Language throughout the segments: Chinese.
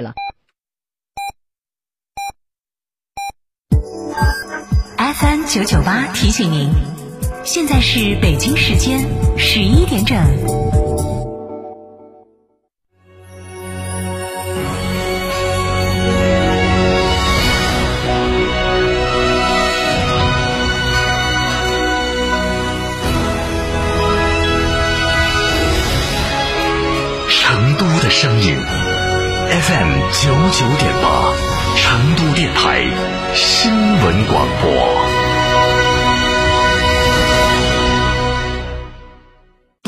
了。FM 九九八提醒您，现在是北京时间十一点整。，FM 九九点八，成都电台新闻广播。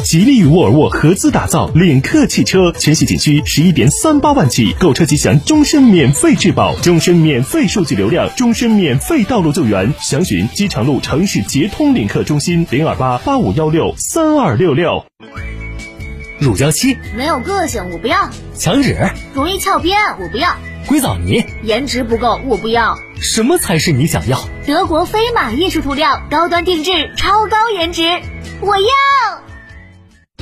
吉利与沃尔沃合资打造领克汽车，全系仅需十一点三八万起，购车即享终身免费质保、终身免费数据流量、终身免费道路救援。详询机场路城市捷通领克中心零二八八五幺六三二六六。乳胶漆没有个性，我不要；墙纸容易翘边，我不要；硅藻泥颜值不够，我不要。什么才是你想要？德国飞马艺术涂料，高端定制，超高颜值，我要。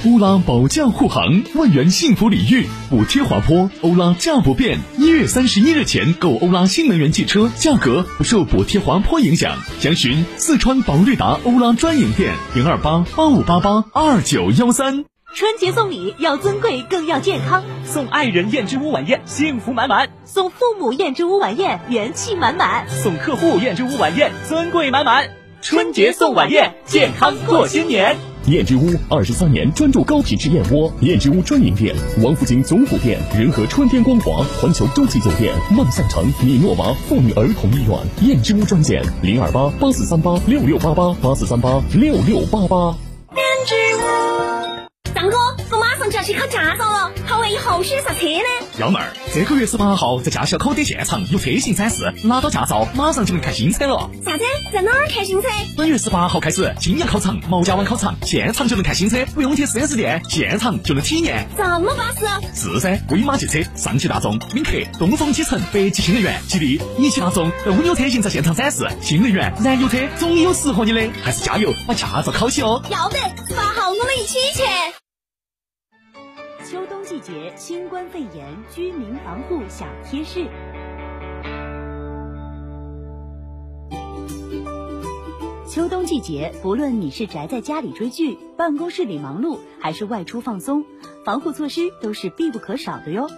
欧拉保驾护航，万元幸福礼遇，补贴滑坡，欧拉价不变。一月三十一日前购欧拉新能源汽车，价格不受补贴滑坡影响。详询四川宝瑞达欧拉专营店零二八八五八八二九幺三。春节送礼要尊贵更要健康，送爱人燕之屋晚宴，幸福满满；送父母燕之屋晚宴，元气满满；送客户燕之屋晚宴，尊贵满满。春节送晚宴，健康过新年。燕之屋二十三年专注高品质燕窝，燕之屋专营店：王府井总府店、仁和春天光华、环球洲际酒店、万象城、米诺娃妇女儿童医院。燕之屋专线零二八八四三八六六八八八四三八六六八八。去考驾照了，考完以后选啥车呢？幺妹儿，这个月十八号在驾校考点现场有车型展示，拿到驾照马上就能看新车了。啥子？在哪儿看新车？本月十八号开始，金阳考场、毛家湾考场现场就能看新车，不用去 4S 店，现场就能体验。这么巴适？是噻，威马汽车、上汽大众、领克、东风启辰、北汽新能源、吉利、一汽大众等五牛车型在现场展示。新能源、燃油车总有适合你的，还是加油把驾照考起哦。要得，十八号我们一起去。节新冠肺炎居民防护小贴士。秋冬季节，不论你是宅在家里追剧、办公室里忙碌，还是外出放松，防护措施都是必不可少的哟。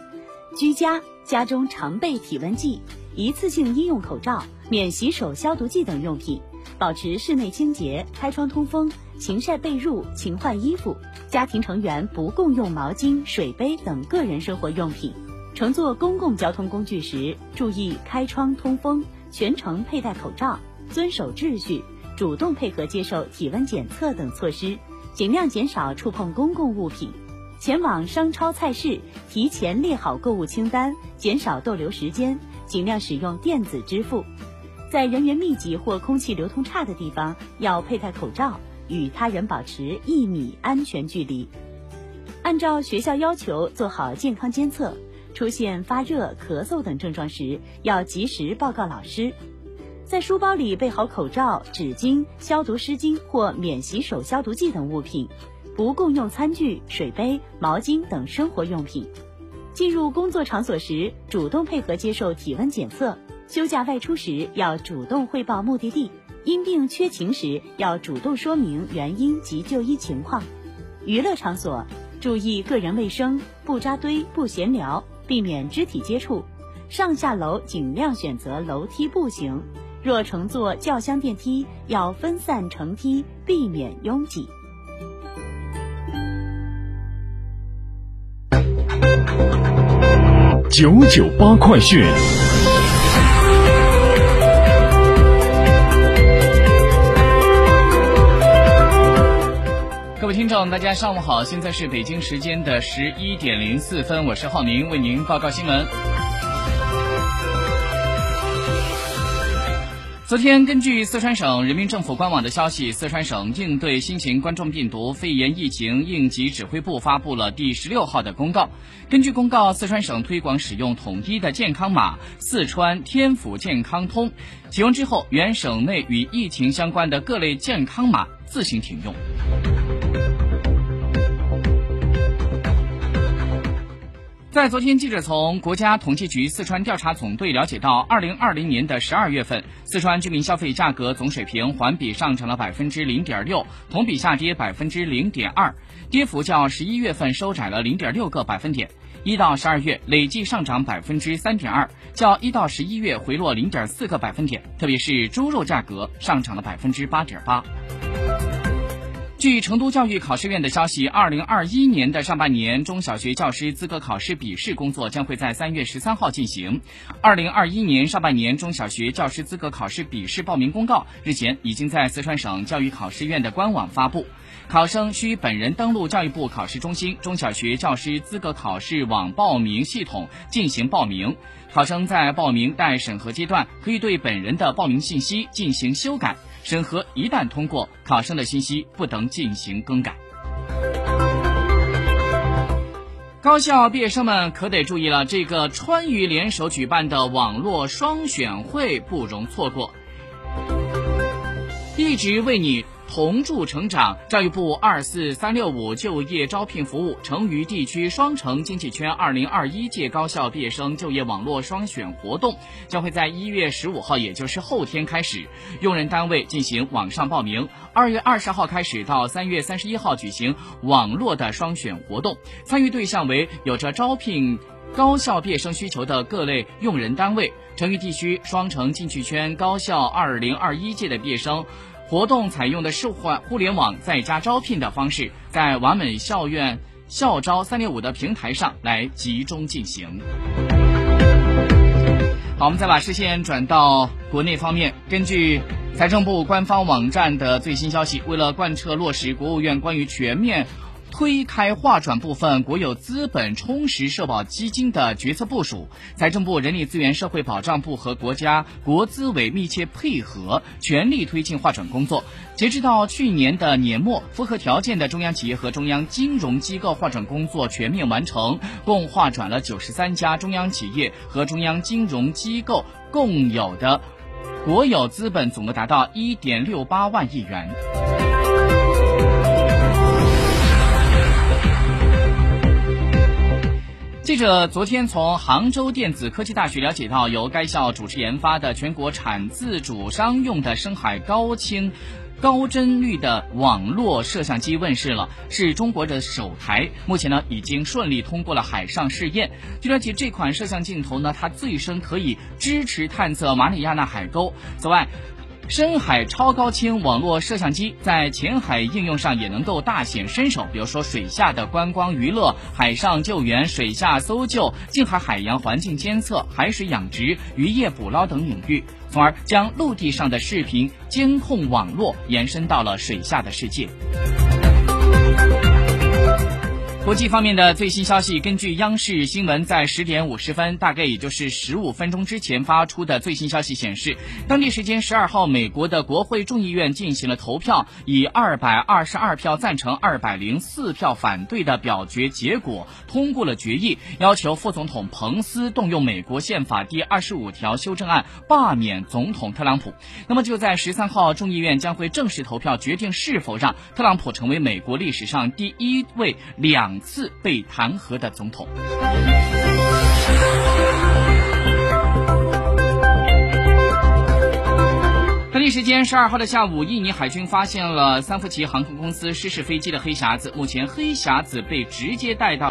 居家，家中常备体温计、一次性医用口罩、免洗手消毒剂等用品，保持室内清洁，开窗通风，勤晒被褥，勤换衣服。家庭成员不共用毛巾、水杯等个人生活用品。乘坐公共交通工具时，注意开窗通风，全程佩戴口罩，遵守秩序。主动配合接受体温检测等措施，尽量减少触碰公共物品。前往商超菜市，提前列好购物清单，减少逗留时间，尽量使用电子支付。在人员密集或空气流通差的地方，要佩戴口罩，与他人保持一米安全距离。按照学校要求做好健康监测，出现发热、咳嗽等症状时，要及时报告老师。在书包里备好口罩、纸巾、消毒湿巾或免洗手消毒剂等物品，不共用餐具、水杯、毛巾等生活用品。进入工作场所时，主动配合接受体温检测；休假外出时要主动汇报目的地；因病缺勤时要主动说明原因及就医情况。娱乐场所注意个人卫生，不扎堆、不闲聊，避免肢体接触。上下楼尽量选择楼梯步行。若乘坐轿厢电梯，要分散乘梯，避免拥挤。九九八快讯。听众，大家上午好，现在是北京时间的十一点零四分，我是浩明，为您报告新闻。昨天，根据四川省人民政府官网的消息，四川省应对新型冠状病毒肺炎疫情应急指挥部发布了第十六号的公告。根据公告，四川省推广使用统一的健康码“四川天府健康通”，启用之后，原省内与疫情相关的各类健康码自行停用。在昨天，记者从国家统计局四川调查总队了解到，二零二零年的十二月份，四川居民消费价格总水平环比上涨了百分之零点六，同比下跌百分之零点二，跌幅较十一月份收窄了零点六个百分点。一到十二月累计上涨百分之三点二，较一到十一月回落零点四个百分点。特别是猪肉价格上涨了百分之八点八。据成都教育考试院的消息，二零二一年的上半年中小学教师资格考试笔试工作将会在三月十三号进行。二零二一年上半年中小学教师资格考试笔试报名公告日前已经在四川省教育考试院的官网发布，考生需本人登录教育部考试中心中小学教师资格考试网报名系统进行报名。考生在报名待审核阶段，可以对本人的报名信息进行修改。审核一旦通过，考生的信息不能进行更改。高校毕业生们可得注意了，这个川渝联手举办的网络双选会不容错过，一直为你。同筑成长，教育部二四三六五就业招聘服务成渝地区双城经济圈二零二一届高校毕业生就业网络双选活动将会在一月十五号，也就是后天开始，用人单位进行网上报名。二月二十号开始到三月三十一号举行网络的双选活动，参与对象为有着招聘高校毕业生需求的各类用人单位。成渝地区双城经济圈高校二零二一届的毕业生。活动采用的是互互联网在家招聘的方式，在完美校院校招三六五的平台上来集中进行。好，我们再把视线转到国内方面，根据财政部官方网站的最新消息，为了贯彻落实国务院关于全面。推开划转部分国有资本充实社保基金的决策部署，财政部、人力资源社会保障部和国家国资委密切配合，全力推进划转工作。截止到去年的年末，符合条件的中央企业和中央金融机构划转工作全面完成，共划转了九十三家中央企业和中央金融机构共有的国有资本，总额达到一点六八万亿元。记者昨天从杭州电子科技大学了解到，由该校主持研发的全国产自主商用的深海高清、高帧率的网络摄像机问世了，是中国的首台。目前呢，已经顺利通过了海上试验。据了解，这款摄像镜头呢，它最深可以支持探测马里亚纳海沟。此外，深海超高清网络摄像机在浅海应用上也能够大显身手，比如说水下的观光娱乐、海上救援、水下搜救、近海海洋环境监测、海水养殖、渔业捕捞等领域，从而将陆地上的视频监控网络延伸到了水下的世界。国际方面的最新消息，根据央视新闻在十点五十分，大概也就是十五分钟之前发出的最新消息显示，当地时间十二号，美国的国会众议院进行了投票，以二百二十二票赞成、二百零四票反对的表决结果，通过了决议，要求副总统彭斯动用美国宪法第二十五条修正案罢免总统特朗普。那么就在十三号，众议院将会正式投票决定是否让特朗普成为美国历史上第一位两。两次被弹劾的总统。当地时间十二号的下午，印尼海军发现了三福奇航空公司失事飞机的黑匣子，目前黑匣子被直接带到。